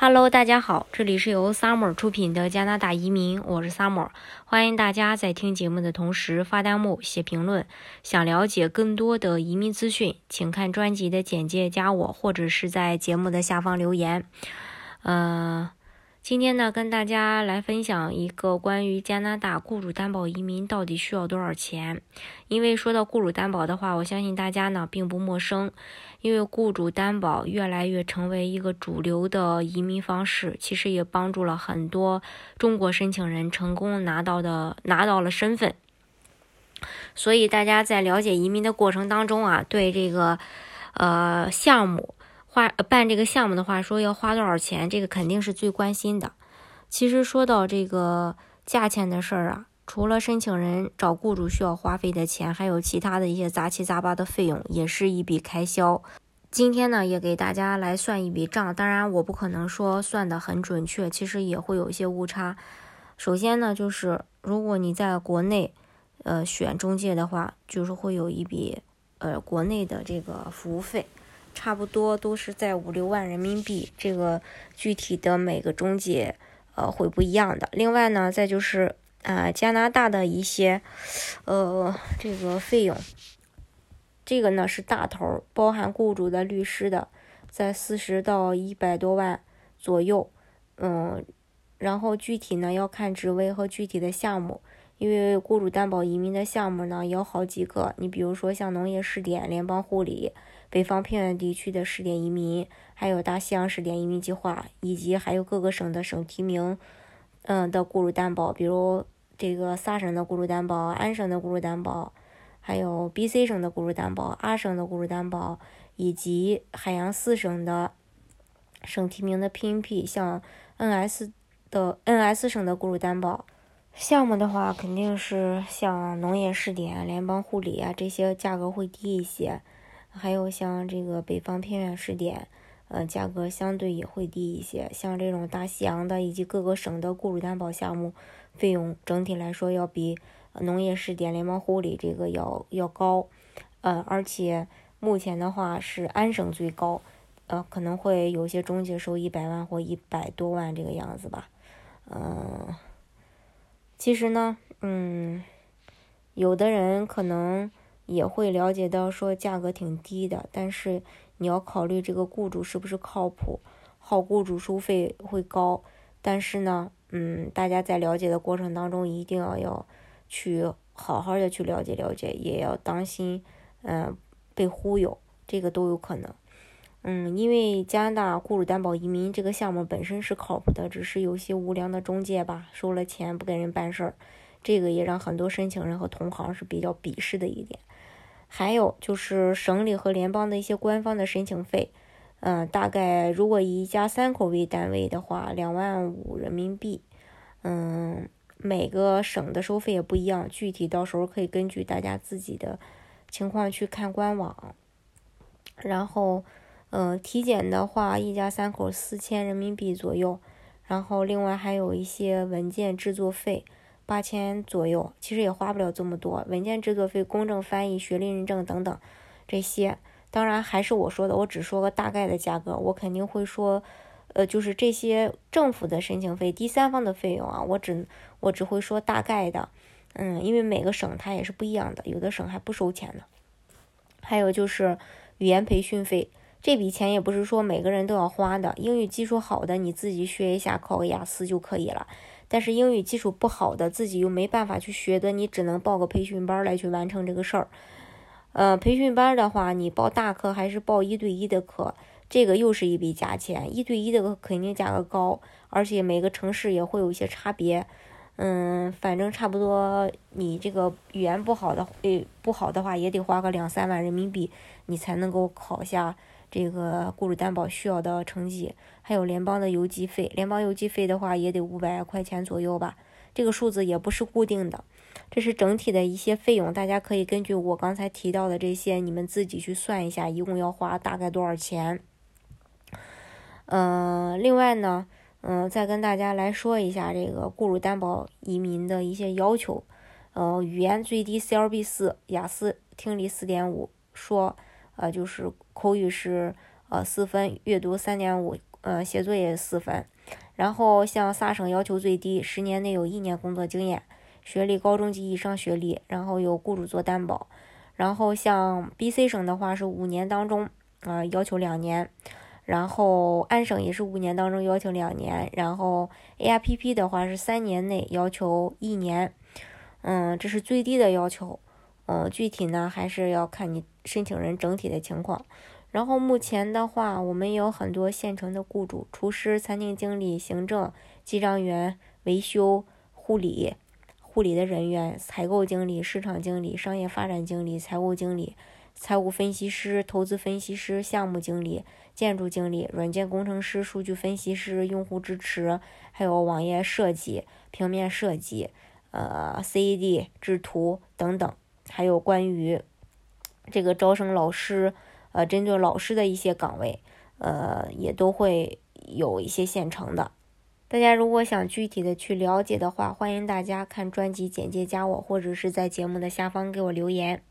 Hello，大家好，这里是由 Summer 出品的加拿大移民，我是 Summer，欢迎大家在听节目的同时发弹幕、写评论。想了解更多的移民资讯，请看专辑的简介，加我或者是在节目的下方留言。呃。今天呢，跟大家来分享一个关于加拿大雇主担保移民到底需要多少钱。因为说到雇主担保的话，我相信大家呢并不陌生。因为雇主担保越来越成为一个主流的移民方式，其实也帮助了很多中国申请人成功拿到的拿到了身份。所以大家在了解移民的过程当中啊，对这个呃项目。花办这个项目的话，说要花多少钱，这个肯定是最关心的。其实说到这个价钱的事儿啊，除了申请人找雇主需要花费的钱，还有其他的一些杂七杂八的费用，也是一笔开销。今天呢，也给大家来算一笔账。当然，我不可能说算的很准确，其实也会有一些误差。首先呢，就是如果你在国内，呃，选中介的话，就是会有一笔呃国内的这个服务费。差不多都是在五六万人民币，这个具体的每个中介呃会不一样的。另外呢，再就是啊加拿大的一些呃这个费用，这个呢是大头，包含雇主的律师的，在四十到一百多万左右，嗯，然后具体呢要看职位和具体的项目，因为雇主担保移民的项目呢有好几个，你比如说像农业试点、联邦护理。北方偏远地区的试点移民，还有大西洋试点移民计划，以及还有各个省的省提名，嗯的雇主担保，比如这个萨省的雇主担保、安省的雇主担保，还有 BC 省的雇主担保、阿省的雇主担保，以及海洋四省的省提名的 PNP，像 NS 的 NS 省的雇主担保项目的话，肯定是像农业试点、联邦护理啊这些价格会低一些。还有像这个北方偏远试点，呃，价格相对也会低一些。像这种大西洋的以及各个省的雇主担保项目，费用整体来说要比农业试点、联邦护理这个要要高。呃，而且目前的话是安省最高，呃，可能会有些中介收一百万或一百多万这个样子吧。嗯，其实呢，嗯，有的人可能。也会了解到说价格挺低的，但是你要考虑这个雇主是不是靠谱，好雇主收费会高。但是呢，嗯，大家在了解的过程当中一定要要去好好的去了解了解，也要当心，嗯，被忽悠，这个都有可能。嗯，因为加拿大雇主担保移民这个项目本身是靠谱的，只是有些无良的中介吧，收了钱不给人办事儿，这个也让很多申请人和同行是比较鄙视的一点。还有就是省里和联邦的一些官方的申请费，嗯，大概如果一家三口为单位的话，两万五人民币。嗯，每个省的收费也不一样，具体到时候可以根据大家自己的情况去看官网。然后，嗯，体检的话，一家三口四千人民币左右。然后，另外还有一些文件制作费。八千左右，其实也花不了这么多。文件制作费、公证翻译、学历认证等等，这些当然还是我说的，我只说个大概的价格。我肯定会说，呃，就是这些政府的申请费、第三方的费用啊，我只我只会说大概的。嗯，因为每个省它也是不一样的，有的省还不收钱呢。还有就是语言培训费，这笔钱也不是说每个人都要花的。英语基础好的，你自己学一下，考个雅思就可以了。但是英语基础不好的，自己又没办法去学的，你只能报个培训班来去完成这个事儿。呃，培训班的话，你报大课还是报一对一的课，这个又是一笔价钱。一对一的肯定价格高，而且每个城市也会有一些差别。嗯，反正差不多，你这个语言不好的，呃，不好的话也得花个两三万人民币，你才能够考下。这个雇主担保需要的成绩，还有联邦的邮寄费，联邦邮寄费的话也得五百块钱左右吧。这个数字也不是固定的，这是整体的一些费用，大家可以根据我刚才提到的这些，你们自己去算一下，一共要花大概多少钱。嗯，另外呢，嗯，再跟大家来说一下这个雇主担保移民的一些要求。呃，语言最低 CLB 四，雅思听力四点五，说。呃，就是口语是呃四分，阅读三点五，呃，写作业四分。然后像萨省要求最低，十年内有一年工作经验，学历高中及以上学历，然后有雇主做担保。然后像 BC 省的话是五年当中，呃，要求两年。然后安省也是五年当中要求两年。然后 AIPP 的话是三年内要求一年。嗯，这是最低的要求。嗯，具体呢还是要看你申请人整体的情况。然后目前的话，我们有很多现成的雇主：厨师、餐厅经理、行政、记账员、维修、护理、护理的人员、采购经理、市场经理、商业发展经理、财务经理、财务分析师、投资分析师、项目经理、建筑经理、软件工程师、数据分析师、用户支持，还有网页设计、平面设计、呃 CAD 制图等等，还有关于这个招生老师。呃，针对老师的一些岗位，呃，也都会有一些现成的。大家如果想具体的去了解的话，欢迎大家看专辑简介，加我，或者是在节目的下方给我留言。